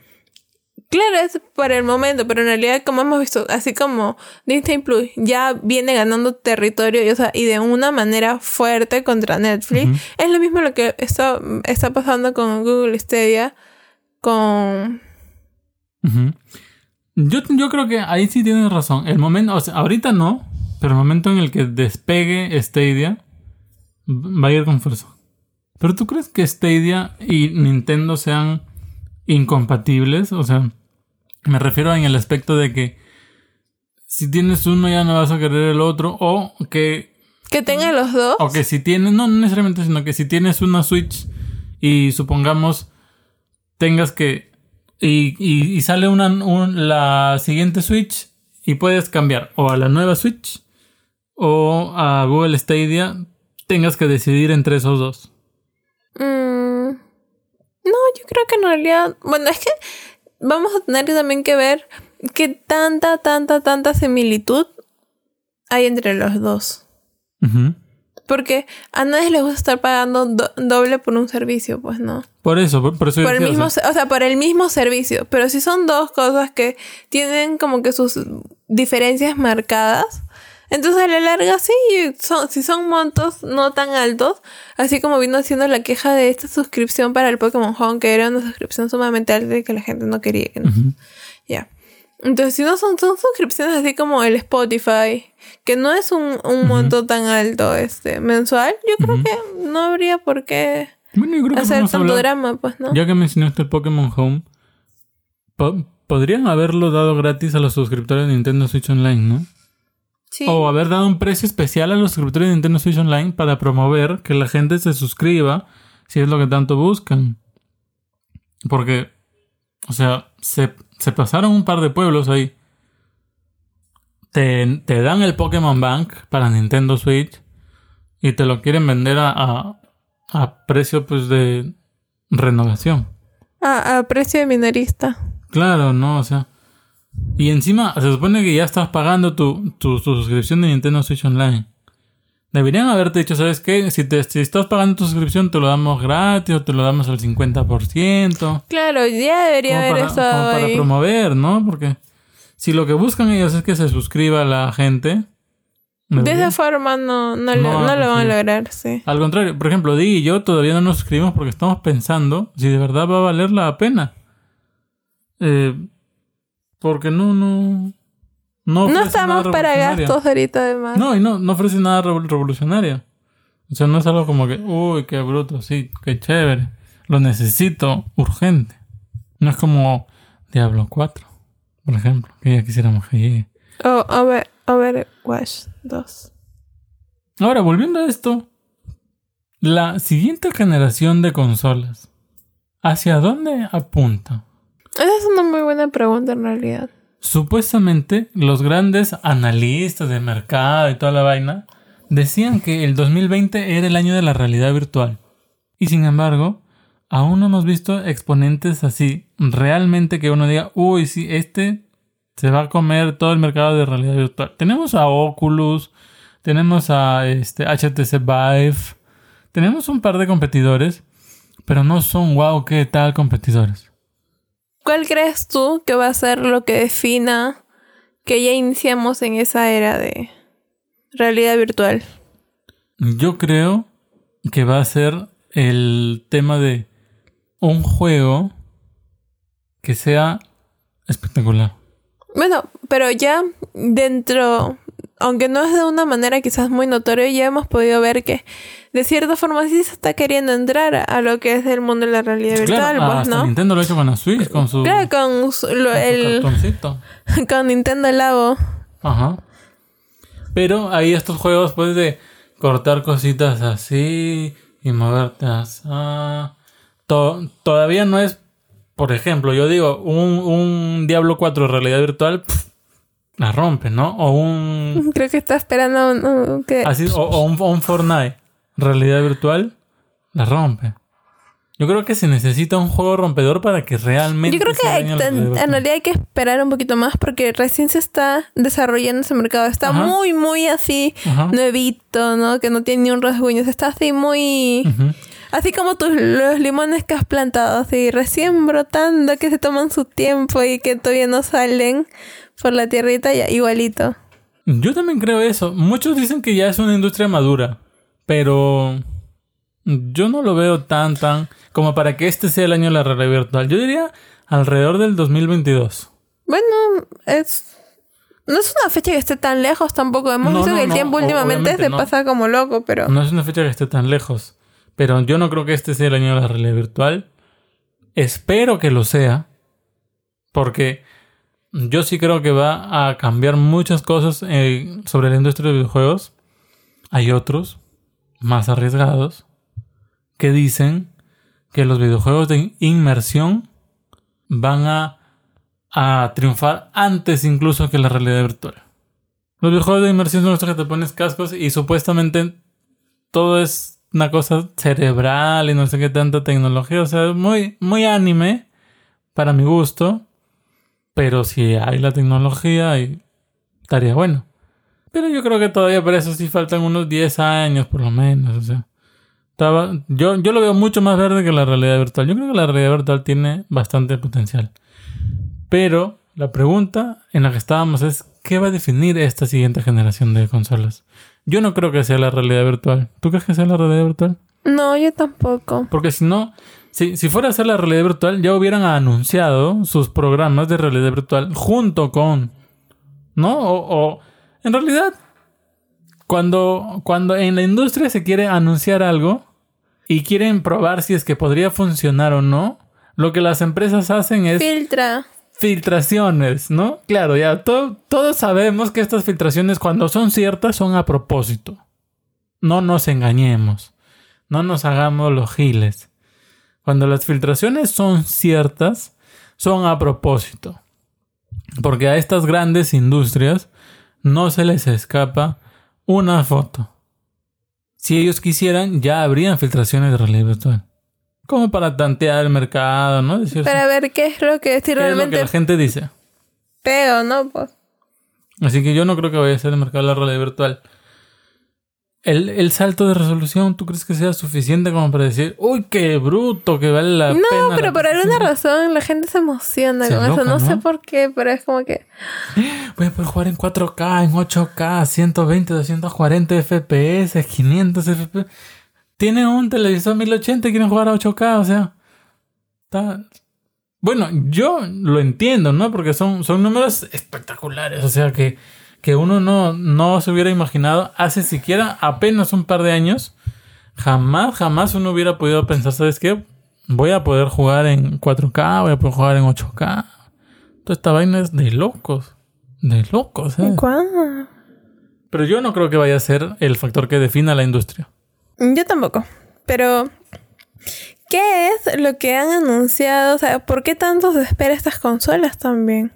Claro, es por el momento, pero en realidad, como hemos visto, así como Disney Plus ya viene ganando territorio y, o sea, y de una manera fuerte contra Netflix, es lo mismo lo que está, está pasando con Google Stadia, con... Yo, yo creo que ahí sí tienes razón. El momento, o sea, ahorita no, pero el momento en el que despegue Stadia va a ir con fuerza. Pero tú crees que Stadia y Nintendo sean incompatibles? O sea, me refiero en el aspecto de que si tienes uno ya no vas a querer el otro o que Que tenga los dos. o que si tienes, no, no necesariamente, sino que si tienes una Switch y supongamos tengas que. Y, y- y sale una, un- la siguiente Switch y puedes cambiar o a la nueva Switch o a Google Stadia, tengas que decidir entre esos dos. Mm, no, yo creo que en realidad, bueno, es que vamos a tener también que ver qué tanta, tanta, tanta similitud hay entre los dos. Porque a nadie les gusta estar pagando do- doble por un servicio, pues no. Por eso, por, por eso yo Por el decía, o mismo, sea, se- o sea, por el mismo servicio. Pero si son dos cosas que tienen como que sus diferencias marcadas, entonces a la larga sí, son, si son montos no tan altos, así como vino haciendo la queja de esta suscripción para el Pokémon Home, que era una suscripción sumamente alta y que la gente no quería. que no- ujú. Ya. Entonces, si no son, son suscripciones así como el Spotify, que no es un, un monto tan alto este mensual, yo creo que no habría por qué Bueno, yo creo que hacer tanto hablar- drama, pues, ¿no? Ya que mencionaste el Pokémon Home, po- podrían haberlo dado gratis a los suscriptores de Nintendo Switch Online, ¿no? Sí. O haber dado un precio especial a los suscriptores de Nintendo Switch Online para promover que la gente se suscriba si es lo que tanto buscan. Porque, o sea, se, se pasaron un par de pueblos ahí. Te, te dan el Pokémon Bank para Nintendo Switch y te lo quieren vender a, a, a precio pues de renovación. Ah, a precio de minorista. Claro, no, o sea. Y encima se supone que ya estás pagando tu, tu, tu suscripción de Nintendo Switch Online. Deberían haberte dicho, ¿sabes qué? Si, te, si estás pagando tu suscripción, te lo damos gratis o te lo damos al 50%. Claro, ya debería haber para, estado como para ahí. promover, ¿no? Porque si lo que buscan ellos es que se suscriba la gente, ¿Me De esa forma no, no, lo- No lo van a lograr, sí. Al contrario, por ejemplo, Di y yo todavía no nos suscribimos porque estamos pensando si de verdad va a valer la pena. Eh, porque no, no. No, No estamos para gastos ahorita además. No, y no, no ofrece nada revol- revolucionario. O sea, no es algo como que, uy, qué bruto, sí, qué chévere. Lo necesito urgente. No es como Diablo 4, por ejemplo, que ya quisiéramos que llegue. O Over, Overwatch 2. Ahora, volviendo a esto, la siguiente generación de consolas, ¿hacia dónde apunta? Esa es una muy buena pregunta en realidad. Supuestamente, los grandes analistas de mercado y toda la vaina decían que el 2020 era el año de la realidad virtual. Y sin embargo, aún no hemos visto exponentes así, realmente que uno diga, uy, sí, este se va a comer todo el mercado de realidad virtual. Tenemos a Oculus, tenemos a este, HTC Vive, tenemos un par de competidores, pero no son wow, qué tal competidores. ¿Cuál crees tú que va a ser lo que defina que ya iniciamos en esa era de realidad virtual? Yo creo que va a ser el tema de un juego que sea espectacular. Bueno, pero ya dentro, aunque no es de una manera quizás muy notoria, ya hemos podido ver que de cierta forma sí se está queriendo entrar a lo que es el mundo de la realidad virtual, claro, pues, hasta ¿no? Nintendo lo ha hecho con la Switch, con su, Claro, con su- lo- con su el, cartoncito. con Nintendo Labo. Ajá. Pero hay estos juegos, pues, de cortar cositas así y moverte así. To- todavía no es, por ejemplo, yo digo, un, un Diablo 4 de realidad virtual, pff, la rompe, ¿no? O un Creo que está esperando uh, que... Así, o, o un, o un Fortnite, realidad virtual, la rompe. Yo creo que se necesita un juego rompedor para que realmente. Yo creo que en, realidad en virtual. realidad hay que esperar un poquito más porque recién se está desarrollando ese mercado. Está Ajá. muy, muy así, Ajá. nuevito, ¿no? Que no tiene ni un rasguño. Está así muy... Así como tus los limones que has plantado, así recién brotando, que se toman su tiempo y que todavía no salen por la tierrita, ya, igualito. Yo también creo eso. Muchos dicen que ya es una industria madura, pero yo no lo veo tan, tan como para que este sea el año de la realidad virtual. Yo diría alrededor del 2022. Bueno, es... No es una fecha que esté tan lejos tampoco. Hemos No, visto no, que el no, tiempo últimamente se pasa como loco, pero... No es una fecha que esté tan lejos, pero yo no creo que este sea el año de la realidad virtual. Espero que lo sea, porque yo sí creo que va a cambiar muchas cosas eh, sobre la industria de videojuegos. Hay otros, más arriesgados, que dicen que los videojuegos de inmersión van a, a triunfar antes incluso que la realidad virtual. Los videojuegos de inmersión son estos que te pones cascos y supuestamente todo es una cosa cerebral y no sé qué tanta tecnología. O sea, muy, muy anime para mi gusto. Pero si hay la tecnología, estaría bueno. Pero yo creo que todavía para eso sí faltan unos 10 años por lo menos. O sea, yo, yo lo veo mucho más verde que la realidad virtual. Yo creo que la realidad virtual tiene bastante potencial. Pero la pregunta en la que estábamos es, ¿qué va a definir esta siguiente generación de consolas? Yo no creo que sea la realidad virtual. ¿Tú crees que sea la realidad virtual? No, yo tampoco. Porque si no, si, si fuera a ser la realidad virtual, ya hubieran anunciado sus programas de realidad virtual junto con, ¿no? O, o en realidad, cuando, cuando en la industria se quiere anunciar algo y quieren probar si es que podría funcionar o no, lo que las empresas hacen es Filtra. Filtraciones, ¿no? Claro, ya to- todos sabemos que estas filtraciones cuando son ciertas son a propósito. No nos engañemos. No nos hagamos los giles. Cuando las filtraciones son ciertas, son a propósito. Porque a estas grandes industrias no se les escapa una foto. Si ellos quisieran, ya habrían filtraciones de realidad virtual. Como para tantear el mercado, ¿no? Decir, Para ver qué es lo que si ¿Qué es lo que realmente la gente dice? pego, ¿no? Pues. Así que yo no creo que vaya a ser el mercado de la realidad virtual. el, el salto de resolución, ¿tú crees que sea suficiente como para decir, uy, qué bruto, que vale la No, pena? pero la por alguna paciencia"? razón la gente se emociona Se con eso. aloca, No, sé ¿no? por qué, pero es como que. Voy a poder jugar en 4K, en 8K, 120, 240 FPS, 500 FPS. Tienen un televisor 1080 y quieren jugar a 8K, o sea. Está... Bueno, yo lo entiendo, ¿no? Porque son, son números espectaculares, o sea que, que uno no, no se hubiera imaginado hace siquiera apenas un par de años. Jamás, jamás uno hubiera podido pensar, ¿sabes qué? Voy a poder jugar en 4K, voy a poder jugar en 8K. Toda esta vaina es de locos. De locos, ¿eh? Pero yo no creo que vaya a ser el factor que defina la industria. Yo tampoco. Pero. ¿Qué es lo que han anunciado? O sea, ¿por qué tanto se espera estas consolas también?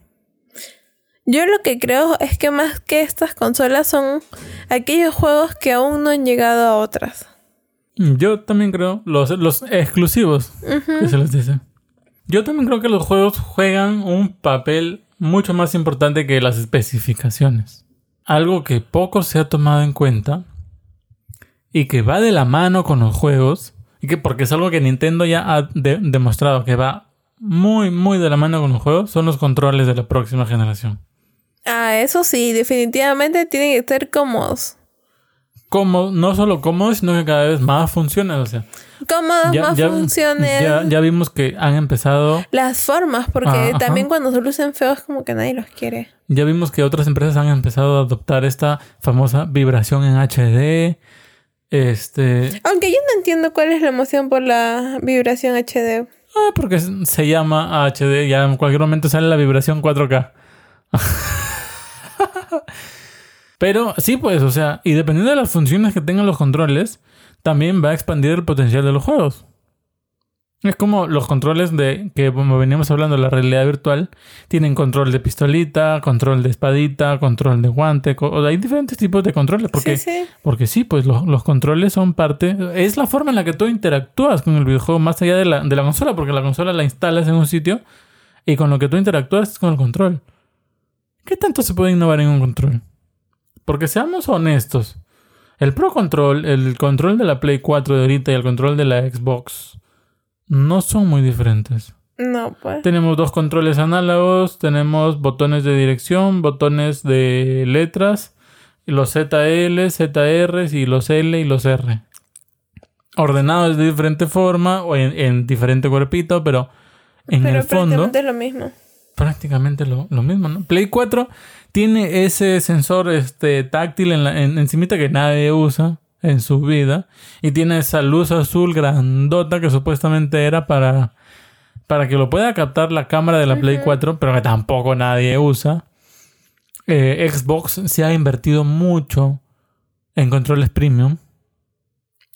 Yo lo que creo es que más que estas consolas son aquellos juegos que aún no han llegado a otras. Yo también creo, los, los exclusivos, que se les dice. Yo también creo que los juegos juegan un papel mucho más importante que las especificaciones. Algo que poco se ha tomado en cuenta y que va de la mano con los juegos, y que porque es algo que Nintendo ya ha de- demostrado que va muy, muy de la mano con los juegos, son los controles de la próxima generación. Ah, eso sí, definitivamente tienen que ser cómodos. Como, no solo cómodos, sino que cada vez más funcionan. O sea, Cómodos, más funciones. ya, ya vimos que han empezado Las formas, porque Ah, ajá. también cuando se lucen feos como que nadie los quiere. Ya vimos que otras empresas han empezado a adoptar esta famosa vibración en HD. Este. Aunque yo no entiendo cuál es la emoción por la vibración HD. Ah, porque se llama HD. Ya en cualquier momento sale la vibración 4K. Pero sí, pues, o sea, y dependiendo de las funciones que tengan los controles, también va a expandir el potencial de los juegos. Es como los controles de que, como veníamos hablando, la realidad virtual, tienen control de pistolita, control de espadita, control de guante, o hay diferentes tipos de controles. Porque Sí, sí. porque sí, pues lo- los controles son parte. Es la forma en la que tú interactúas con el videojuego más allá de la, de la consola, porque la consola la instalas en un sitio y con lo que tú interactúas es con el control. ¿Qué tanto se puede innovar en un control? Porque seamos honestos. El Pro Control, el control de la Play 4 de ahorita y el control de la Xbox no son muy diferentes. No, pues. Tenemos dos controles análogos, tenemos botones de dirección, botones de letras, los ZL, ZR y los L y los R. Ordenados de diferente forma o en, en diferente cuerpito, pero en Pero el fondo prácticamente es lo mismo. prácticamente lo, lo mismo, ¿no? Play 4 tiene ese sensor este, táctil en la, en, encimita que nadie usa en su vida. Y tiene esa luz azul grandota que supuestamente era para, para que lo pueda captar la cámara de la Play 4, pero que tampoco nadie usa. Eh, Xbox se ha invertido mucho en controles premium.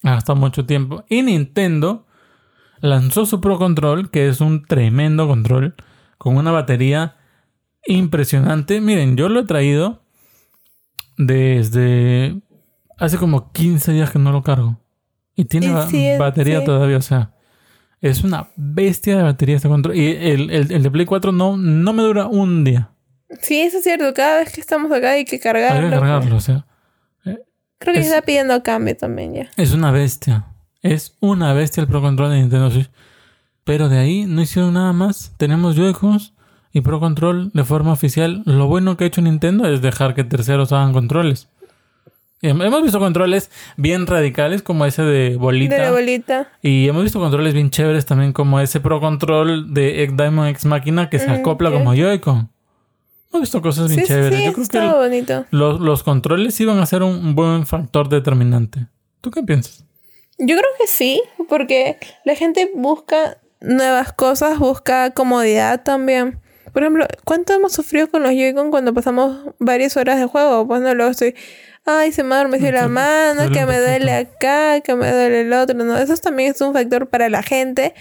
Ha gastado mucho tiempo. Y Nintendo lanzó su Pro Control, que es un tremendo control con una batería impresionante. Miren, yo lo he traído desde hace como 15 días que no lo cargo. Y tiene ba- sí, batería sí. todavía, o sea. Es una bestia de batería este control. Y el, el- el de Play 4 no, no me dura un día. Sí, eso es cierto. Cada vez que estamos acá hay que Hay cargarlo. que cargarlo, o sea. Creo que Es- está pidiendo cambio también ya. Es una bestia. Es una bestia el Pro Control de Nintendo Switch. Pero de ahí no hicieron nada más. Tenemos Joy-Cons y Pro Control de forma oficial. Lo bueno que ha hecho Nintendo es dejar que terceros hagan controles. Hem- Hemos visto controles bien radicales como ese de bolita. De la bolita. Y hemos visto controles bien chéveres también como ese Pro Control de Diamond X Máquina que se Mm, acopla como Joy-Con. Hemos visto cosas bien Sí, chéveres. sí, Yo creo que bonito. los, los controles van a ser un, un buen factor determinante. ¿Tú qué piensas? Yo creo que sí, porque la gente busca nuevas cosas, busca comodidad también. Por ejemplo, ¿cuánto hemos sufrido con los Joy-Con cuando pasamos varias horas de juego? Pues no, luego estoy, ay, se me adormeció la mano, que me duele acá, que me duele el otro. No, eso también es un factor para la gente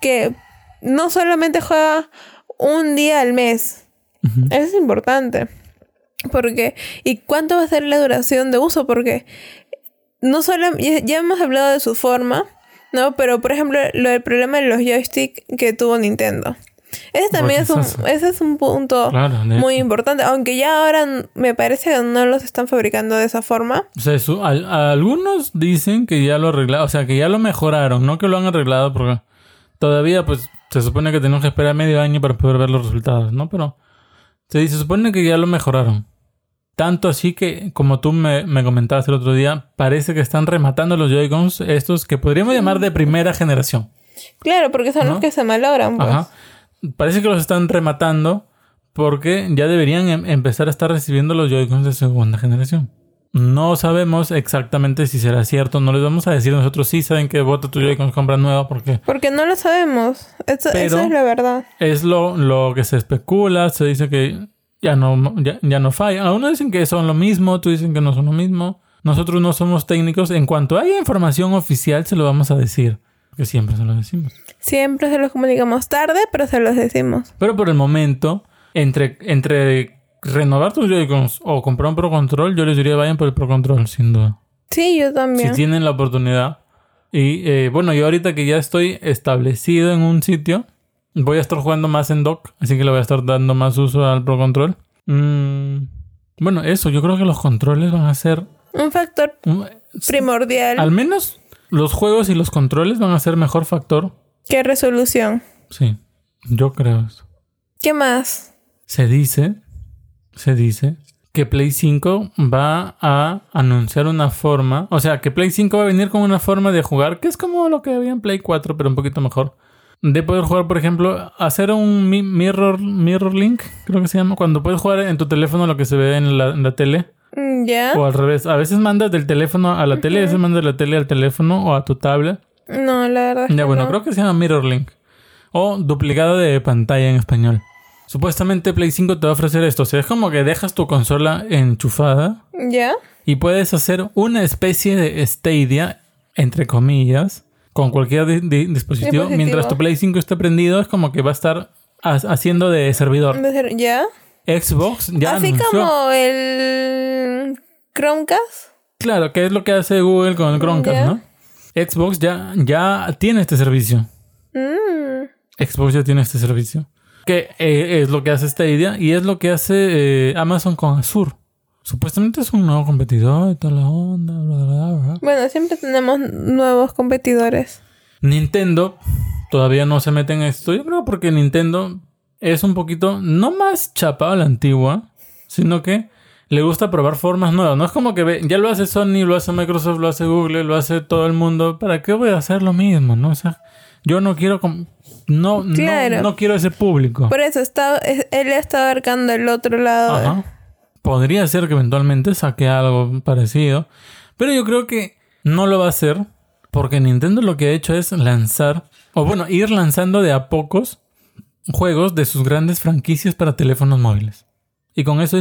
que no solamente juega un día al mes. Eso es importante. Porque, ¿y cuánto va a ser la duración de uso? Porque no solo, ya, ya hemos hablado de su forma, ¿no? Pero, por ejemplo, lo del problema de los joysticks que tuvo Nintendo. Ese también es un, ese es un punto Claro, muy importante. Aunque ya ahora me parece que no los están fabricando de esa forma. O sea, al- algunos dicen que ya lo arreglaron, o sea, que ya lo mejoraron, no que lo han arreglado porque todavía pues se supone que tenemos que esperar medio año para poder ver los resultados, ¿no? Pero se, dice- se supone que ya lo mejoraron. Tanto así que, como tú me, me comentabas el otro día, parece que están rematando los Joy-Cons estos que podríamos llamar de primera generación. Claro, porque son ¿No? los que se malogran. Pues. Ajá. Parece que los están rematando porque ya deberían em- empezar a estar recibiendo los Joy-Cons de segunda generación. No sabemos exactamente si será cierto, no les vamos a decir nosotros sí saben que bota tu Joy-Cons compra nueva porque Porque no lo sabemos. Eso, eso es la verdad. es lo, lo que se especula, se dice que ya no, ya, ya no falla. Algunos dicen que son lo mismo, otros dicen que no son lo mismo. Nosotros no somos técnicos. En cuanto haya información oficial, se lo vamos a decir. Que siempre se lo decimos. Siempre se los comunicamos tarde, pero se los decimos. Pero por el momento, entre, entre renovar tus Joy-Cons o comprar un Pro Control, yo les diría vayan por el Pro Control, sin duda. Sí, yo también. Si tienen la oportunidad. Y eh, bueno, yo ahorita que ya estoy establecido en un sitio, voy a estar jugando más en dock, así que le voy a estar dando más uso al Pro Control. Mm, bueno, eso, yo creo que los controles van a ser... Un factor primordial. al menos los juegos y los controles van a ser mejor factor. ¿Qué resolución? Sí, yo creo eso. ¿Qué más? Se dice, se dice que Play 5 va a anunciar una forma, o sea, que Play 5 va a venir con una forma de jugar que es como lo que había en Play 4, pero un poquito mejor. De poder jugar, por ejemplo, hacer un mi- mirror, mirror link, creo que se llama, cuando puedes jugar en tu teléfono lo que se ve en la, en la tele, ¿Ya? o al revés. A veces mandas del teléfono a la tele, a veces mandas de la tele al teléfono o a tu tablet. No, la verdad. Ya, que bueno, no. creo que se llama Mirror Link. O duplicado de pantalla en español. Supuestamente Play 5 te va a ofrecer esto. O sea, es como que dejas tu consola enchufada ¿Ya? y puedes hacer una especie de Stadia, entre comillas, con cualquier di- di- dispositivo. Dispositivo. Mientras tu Play 5 esté prendido, es como que va a estar ha- haciendo de servidor. ¿Ya? Xbox ya Así anunció. como el Chromecast. Claro, que es lo que hace Google con el Chromecast. ¿no? Xbox ya, ya tiene este servicio. Mm, Xbox ya tiene este servicio. Que eh, es lo que hace Stadia y es lo que hace eh, Amazon con Azure. Supuestamente es un nuevo competidor y toda la onda. bla, bla, bla. Bueno, siempre tenemos nuevos competidores. Nintendo todavía no se mete en esto. Yo creo porque Nintendo es un poquito, no más chapado a la antigua, sino que le gusta probar formas nuevas. No es como que ve- ya lo hace Sony, lo hace Microsoft, lo hace Google, lo hace todo el mundo. ¿Para qué voy a hacer lo mismo? ¿no? O sea, yo no quiero... No, no- Claro. no, quiero ese público. Por eso está, es- él está abarcando el otro lado. Ajá. Podría ser que eventualmente saque algo parecido. Pero yo creo que no lo va a hacer. Porque Nintendo lo que ha hecho es lanzar. O bueno, ir lanzando de a pocos juegos de sus grandes franquicias para teléfonos móviles. Y con eso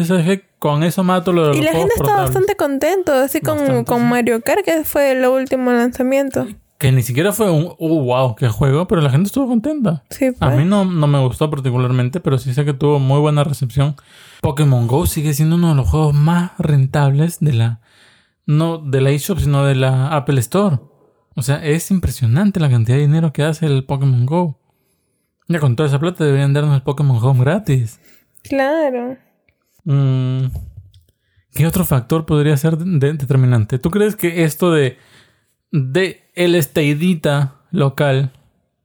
con eso mato lo de los Y la gente está portables. bastante contento, así con, Bastante, con. Mario Kart, que fue el último lanzamiento. Que ni siquiera fue un oh, wow, qué juego, pero la gente estuvo contenta. Sí, A pues. mí no, no me gustó particularmente, pero sí sé que tuvo muy buena recepción. Pokémon Go sigue siendo uno de los juegos más rentables de la. No de la eShop, sino de la Apple Store. O sea, es impresionante la cantidad de dinero que hace el Pokémon Go. Ya con toda esa plata deberían darnos el Pokémon Home gratis. Claro. Mm, ¿Qué otro factor podría ser de- determinante? ¿Tú crees que esto de, de el Stadia local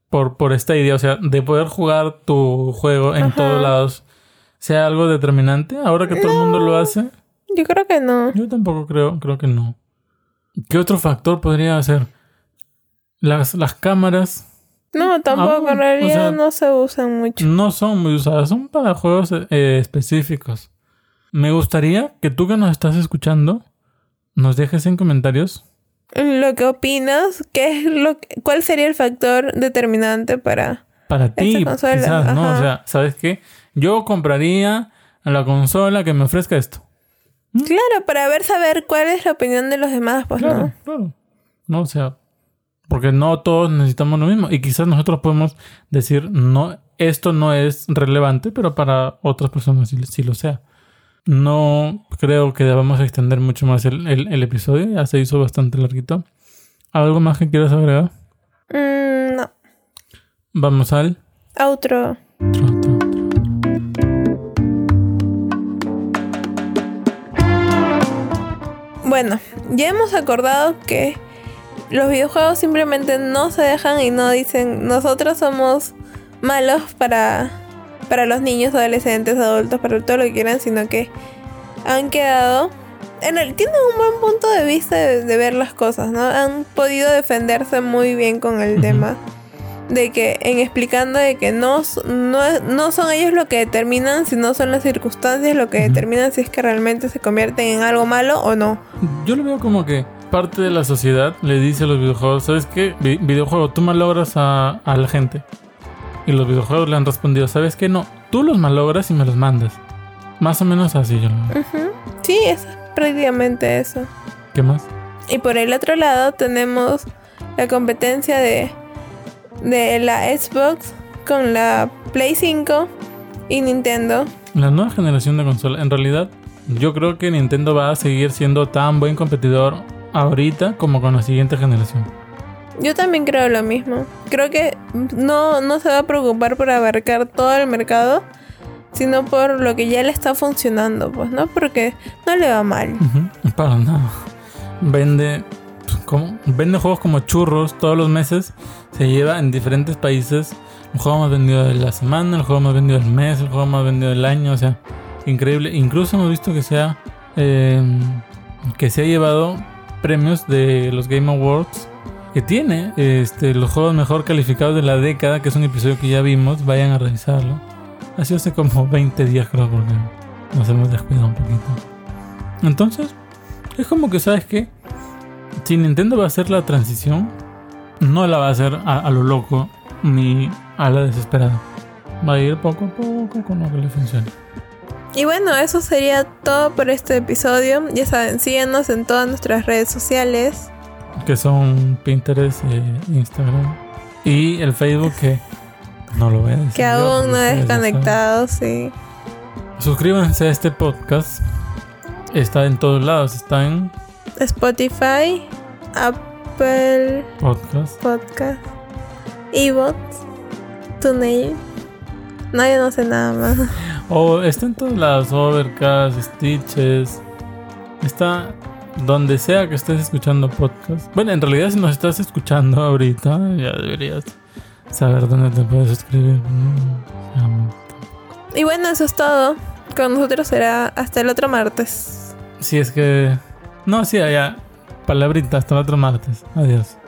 por, por Stadia, o sea, de poder jugar tu juego en Ajá. todos lados, sea algo determinante ahora que todo el mundo lo hace? Yo creo que no. Yo tampoco creo, creo que no. ¿Qué otro factor podría ser? Las, las cámaras No, tampoco. bueno, en realidad o sea- no se usan mucho. no son muy usadas, son para juegos eh, específicos. Me gustaría que tú que nos estás escuchando nos dejes en comentarios Lo que opinas, ¿qué es lo que- ¿cuál sería el factor determinante para... para ti, quizás, ¿no? ajá. O sea, ¿sabes qué? Yo compraría la consola que me ofrezca esto. Claro, para ver, saber cuál es la opinión de los demás, pues, Claro, ¿no? claro. No, o sea, porque no todos necesitamos lo mismo. Y quizás nosotros podemos decir, no, esto no es relevante, pero para otras personas sí, sí lo sea. No creo que debamos extender mucho más el, el- el episodio. Ya se hizo bastante larguito. ¿Algo más que quieras agregar? Mm, no. Vamos al... Outro. Tro, tro, tro. Bueno, ya hemos acordado que los videojuegos simplemente no se dejan y no dicen nosotros somos malos para, para los niños, adolescentes, adultos, para todo lo que quieran, sino que han quedado... En el, tienen un buen punto de vista de, de ver las cosas, ¿no? Han podido defenderse muy bien con el tema. De que, en explicando de que no, no, no son ellos lo que determinan, sino son las circunstancias lo que determinan si es que realmente se convierten en algo malo o no. Yo lo veo como que parte de la sociedad le dice a los videojuegos, ¿sabes qué? Vi- videojuego, tú malogras a, a la gente. Y los videojuegos le han respondido, ¿sabes qué? No, tú los malogras y me los mandas. Más o menos así yo lo veo. Sí, es prácticamente eso. ¿Qué más? Y por el otro lado tenemos la competencia de, de la Xbox con la Play 5 y Nintendo. La nueva generación de consola, en realidad, yo creo que Nintendo va a seguir siendo tan buen competidor ahorita como con la siguiente generación. Yo también creo lo mismo. Creo que no, no se va a preocupar por abarcar todo el mercado, sino por lo que ya le está funcionando, pues, ¿no? Porque no le va mal. Para nada. Vende, como, vende juegos como churros todos los meses. Se lleva en diferentes países el juego más vendido de la semana, el juego más vendido del mes, el juego más vendido del año. O sea, increíble. Incluso hemos visto que se ha, eh, que se ha llevado premios de los Game Awards. Que tiene este, los juegos mejor calificados de la década, que es un episodio que ya vimos. Vayan a revisarlo. Sido hace como 20 días, creo, porque nos hemos descuidado un poquito. Entonces, es como que, ¿sabes qué? Si Nintendo va a hacer la transición, no la va a hacer a, a lo loco ni a la desesperada. Va a ir poco a poco con lo que le funcione. Y bueno, eso sería todo por este episodio. Ya saben, síguenos en todas nuestras redes sociales. Que son Pinterest e Instagram. Y el Facebook que no lo voy a decir. Que aún no saben. desconectados, sí. Suscríbanse a este podcast. Está en todos lados. Está en Spotify, Apple podcast. Podcast, Evox, TuneIn. No, yo no sé nada más. O está en todos lados, Overcast, Stitches. Está donde sea que estés escuchando podcast. Bueno, en realidad si nos estás escuchando ahorita, ya deberías saber dónde te puedes suscribir. Y bueno, eso es todo. Con nosotros será hasta el otro martes. Si es que... No, sí, ya. Palabrita, hasta el otro martes. Adiós.